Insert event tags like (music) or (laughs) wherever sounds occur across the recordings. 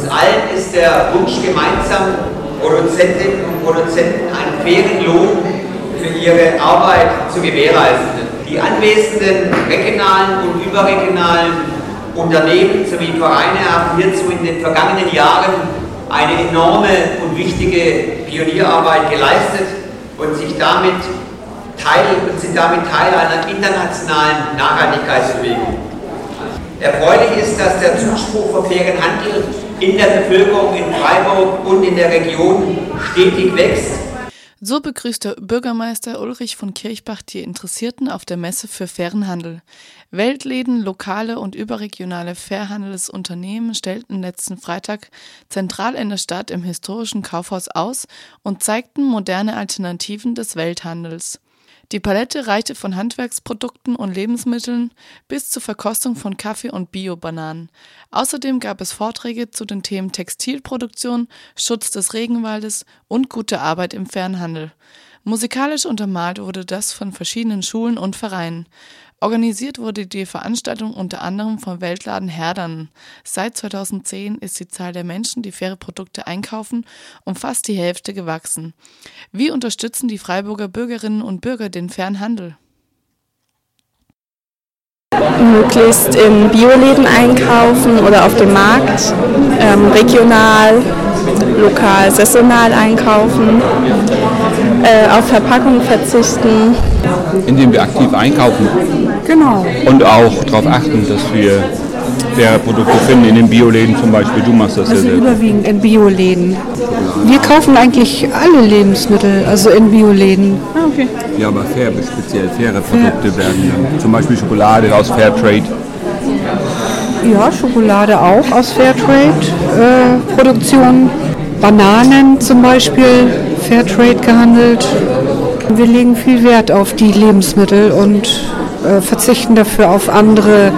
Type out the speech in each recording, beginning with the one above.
Uns allen ist der Wunsch gemeinsam, Produzentinnen und Produzenten einen fairen Lohn für ihre Arbeit zu gewährleisten. Die anwesenden regionalen und überregionalen Unternehmen sowie Vereine haben hierzu in den vergangenen Jahren eine enorme und wichtige Pionierarbeit geleistet und sich damit Teil, und sind damit Teil einer internationalen Nachhaltigkeitsbewegung. Erfreulich ist, dass der Zuspruch für fairen Handel in der Bevölkerung in Freiburg und in der Region stetig wächst. So begrüßte Bürgermeister Ulrich von Kirchbach die Interessierten auf der Messe für fairen Handel. Weltläden, lokale und überregionale Fairhandelsunternehmen stellten letzten Freitag zentral in der Stadt im historischen Kaufhaus aus und zeigten moderne Alternativen des Welthandels. Die Palette reichte von Handwerksprodukten und Lebensmitteln bis zur Verkostung von Kaffee und Bio-Bananen. Außerdem gab es Vorträge zu den Themen Textilproduktion, Schutz des Regenwaldes und gute Arbeit im Fernhandel. Musikalisch untermalt wurde das von verschiedenen Schulen und Vereinen. Organisiert wurde die Veranstaltung unter anderem vom Weltladen Herdern. Seit 2010 ist die Zahl der Menschen, die faire Produkte einkaufen, um fast die Hälfte gewachsen. Wie unterstützen die Freiburger Bürgerinnen und Bürger den fairen Handel? Möglichst in Bioläden einkaufen oder auf dem Markt, ähm, regional, lokal, saisonal einkaufen, äh, auf Verpackungen verzichten. Indem wir aktiv einkaufen. Genau. Und auch darauf achten, dass wir faire Produkte finden, in den Bioläden zum Beispiel. Du machst das also ja selber. überwiegend in Bioläden. Wir kaufen eigentlich alle Lebensmittel, also in Bioläden. Ah, okay. Ja, aber fair, speziell faire Produkte werden dann. Zum Beispiel Schokolade aus Fairtrade. Ja, Schokolade auch aus Fairtrade-Produktion. Bananen zum Beispiel, Fairtrade gehandelt. Wir legen viel Wert auf die Lebensmittel und äh, verzichten dafür auf andere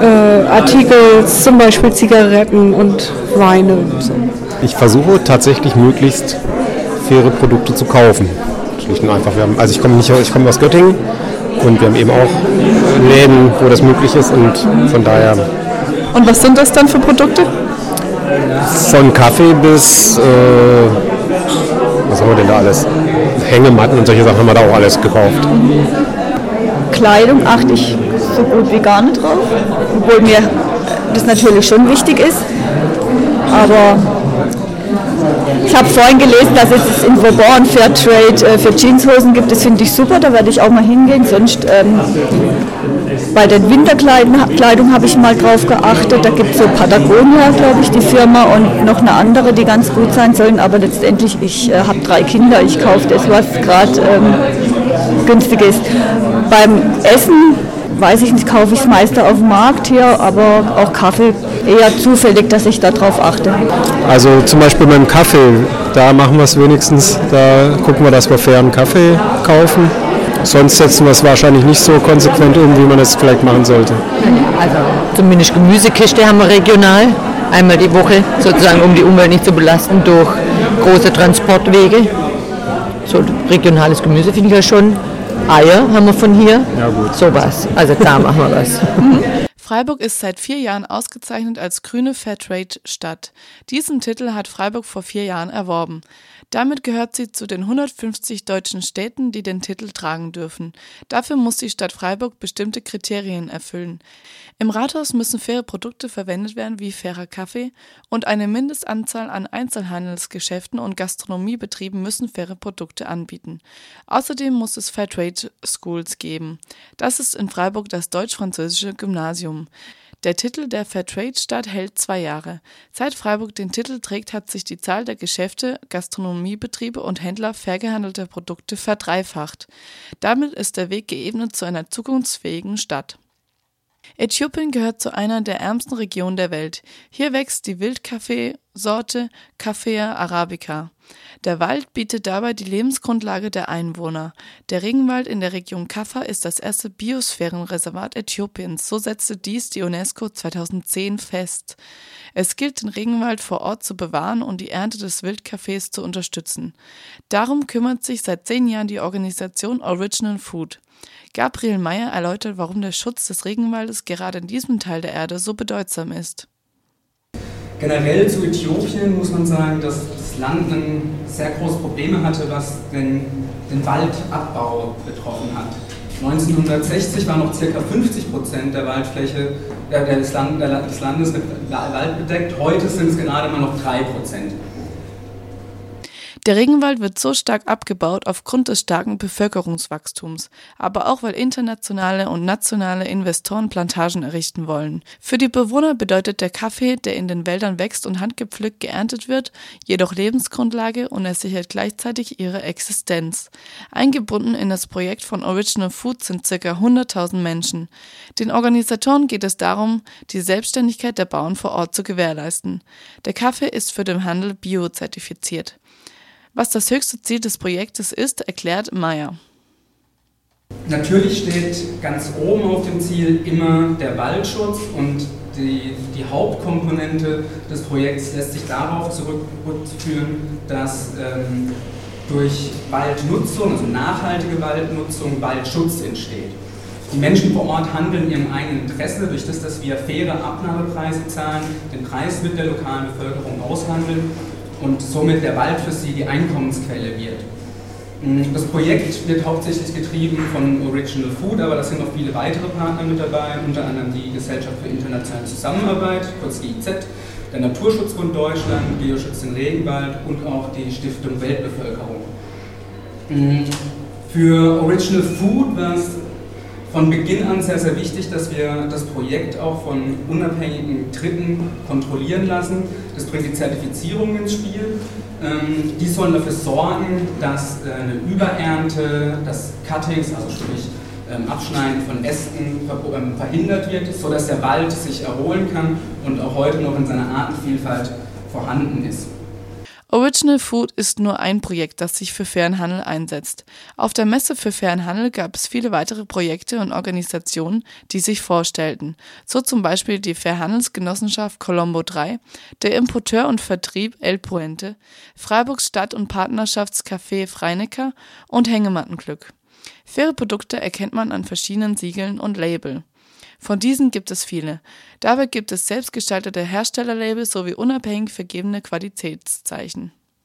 äh, Artikel, zum Beispiel Zigaretten und Weine. So. Ich versuche tatsächlich möglichst faire Produkte zu kaufen. Schlicht und einfach. Wir haben, also ich komme nicht, ich komme aus Göttingen und wir haben eben auch Läden, wo das möglich ist und von daher Und was sind das dann für Produkte? von Kaffee bis äh, was haben wir denn da alles? Hängematten und solche Sachen haben wir da auch alles gekauft. Kleidung achte ich so gut wie gar nicht drauf, obwohl mir das natürlich schon wichtig ist. Aber ich habe vorhin gelesen, dass es in Vauban Fairtrade äh, für Jeanshosen gibt. Das finde ich super, da werde ich auch mal hingehen. Sonst ähm, bei den Winterkleidung habe ich mal drauf geachtet. Da gibt es so Patagonia, glaube ich, die Firma und noch eine andere, die ganz gut sein sollen. Aber letztendlich, ich äh, habe drei Kinder, ich kaufe das, was gerade ähm, günstig ist. Beim Essen weiß ich nicht, kaufe ich es meist auf dem Markt hier, aber auch Kaffee eher zufällig, dass ich darauf achte. Also zum Beispiel beim Kaffee, da machen wir es wenigstens, da gucken wir, dass wir fairen Kaffee kaufen. Sonst setzen wir es wahrscheinlich nicht so konsequent um, wie man es vielleicht machen sollte. Also zumindest Gemüsekiste haben wir regional, einmal die Woche, sozusagen um die Umwelt nicht zu belasten durch große Transportwege. So regionales Gemüse finde ich ja schon. Eier haben wir von hier. Ja gut. Sowas. Also da machen wir was. (laughs) Freiburg ist seit vier Jahren ausgezeichnet als grüne Fairtrade-Stadt. Diesen Titel hat Freiburg vor vier Jahren erworben. Damit gehört sie zu den 150 deutschen Städten, die den Titel tragen dürfen. Dafür muss die Stadt Freiburg bestimmte Kriterien erfüllen. Im Rathaus müssen faire Produkte verwendet werden wie fairer Kaffee und eine Mindestanzahl an Einzelhandelsgeschäften und Gastronomiebetrieben müssen faire Produkte anbieten. Außerdem muss es Fairtrade Schools geben. Das ist in Freiburg das deutsch-französische Gymnasium. Der Titel der Fairtrade-Stadt hält zwei Jahre. Seit Freiburg den Titel trägt, hat sich die Zahl der Geschäfte, Gastronomiebetriebe und Händler fair gehandelter Produkte verdreifacht. Damit ist der Weg geebnet zu einer zukunftsfähigen Stadt. Äthiopien gehört zu einer der ärmsten Regionen der Welt. Hier wächst die Wildkaffeesorte Caffea arabica. Der Wald bietet dabei die Lebensgrundlage der Einwohner. Der Regenwald in der Region Kaffa ist das erste Biosphärenreservat Äthiopiens. So setzte dies die UNESCO 2010 fest. Es gilt, den Regenwald vor Ort zu bewahren und die Ernte des Wildkaffees zu unterstützen. Darum kümmert sich seit zehn Jahren die Organisation Original Food. Gabriel Meyer erläutert, warum der Schutz des Regenwaldes gerade in diesem Teil der Erde so bedeutsam ist. Generell zu Äthiopien muss man sagen, dass das Land sehr große Probleme hatte, was den, den Waldabbau betroffen hat. 1960 waren noch ca. 50 Prozent der Waldfläche äh, des, des Landes mit Wald bedeckt, heute sind es gerade mal noch 3 Prozent. Der Regenwald wird so stark abgebaut aufgrund des starken Bevölkerungswachstums, aber auch weil internationale und nationale Investoren Plantagen errichten wollen. Für die Bewohner bedeutet der Kaffee, der in den Wäldern wächst und handgepflückt geerntet wird, jedoch Lebensgrundlage und er sichert gleichzeitig ihre Existenz. Eingebunden in das Projekt von Original Food sind ca. 100.000 Menschen. Den Organisatoren geht es darum, die Selbstständigkeit der Bauern vor Ort zu gewährleisten. Der Kaffee ist für den Handel biozertifiziert. Was das höchste Ziel des Projektes ist, erklärt Meyer. Natürlich steht ganz oben auf dem Ziel immer der Waldschutz und die, die Hauptkomponente des Projekts lässt sich darauf zurückführen, dass ähm, durch Waldnutzung, also nachhaltige Waldnutzung, Waldschutz entsteht. Die Menschen vor Ort handeln in ihrem eigenen Interesse, durch das, dass wir faire Abnahmepreise zahlen, den Preis mit der lokalen Bevölkerung aushandeln und somit der Wald für sie die Einkommensquelle wird. Mm, das Projekt wird hauptsächlich getrieben von Original Food, aber da sind noch viele weitere Partner mit dabei, unter anderem die Gesellschaft für internationale Zusammenarbeit, kurz GIZ, der Naturschutzbund Deutschland, Bioschutz in Regenwald und auch die Stiftung Weltbevölkerung. Mm, für Original Food war es von Beginn an sehr, sehr wichtig, dass wir das Projekt auch von unabhängigen Dritten kontrollieren lassen. Das bringt die Zertifizierung ins Spiel. Ähm, die sollen dafür sorgen, dass äh, eine Überernte, das Cuttings, also sprich ähm, Abschneiden von Ästen ähm, verhindert wird, sodass der Wald sich erholen kann und auch heute noch in seiner Artenvielfalt vorhanden ist. Original Food ist nur ein Projekt, das sich für fairen Handel einsetzt. Auf der Messe für fairen Handel gab es viele weitere Projekte und Organisationen, die sich vorstellten. So zum Beispiel die Fairhandelsgenossenschaft Colombo 3, der Importeur und Vertrieb El Puente, Freiburgs Stadt- und Partnerschaftscafé Freinecker und Hängemattenglück. Faire Produkte erkennt man an verschiedenen Siegeln und Label. Von diesen gibt es viele. Dabei gibt es selbstgestaltete Herstellerlabels sowie unabhängig vergebene Qualitätszeichen.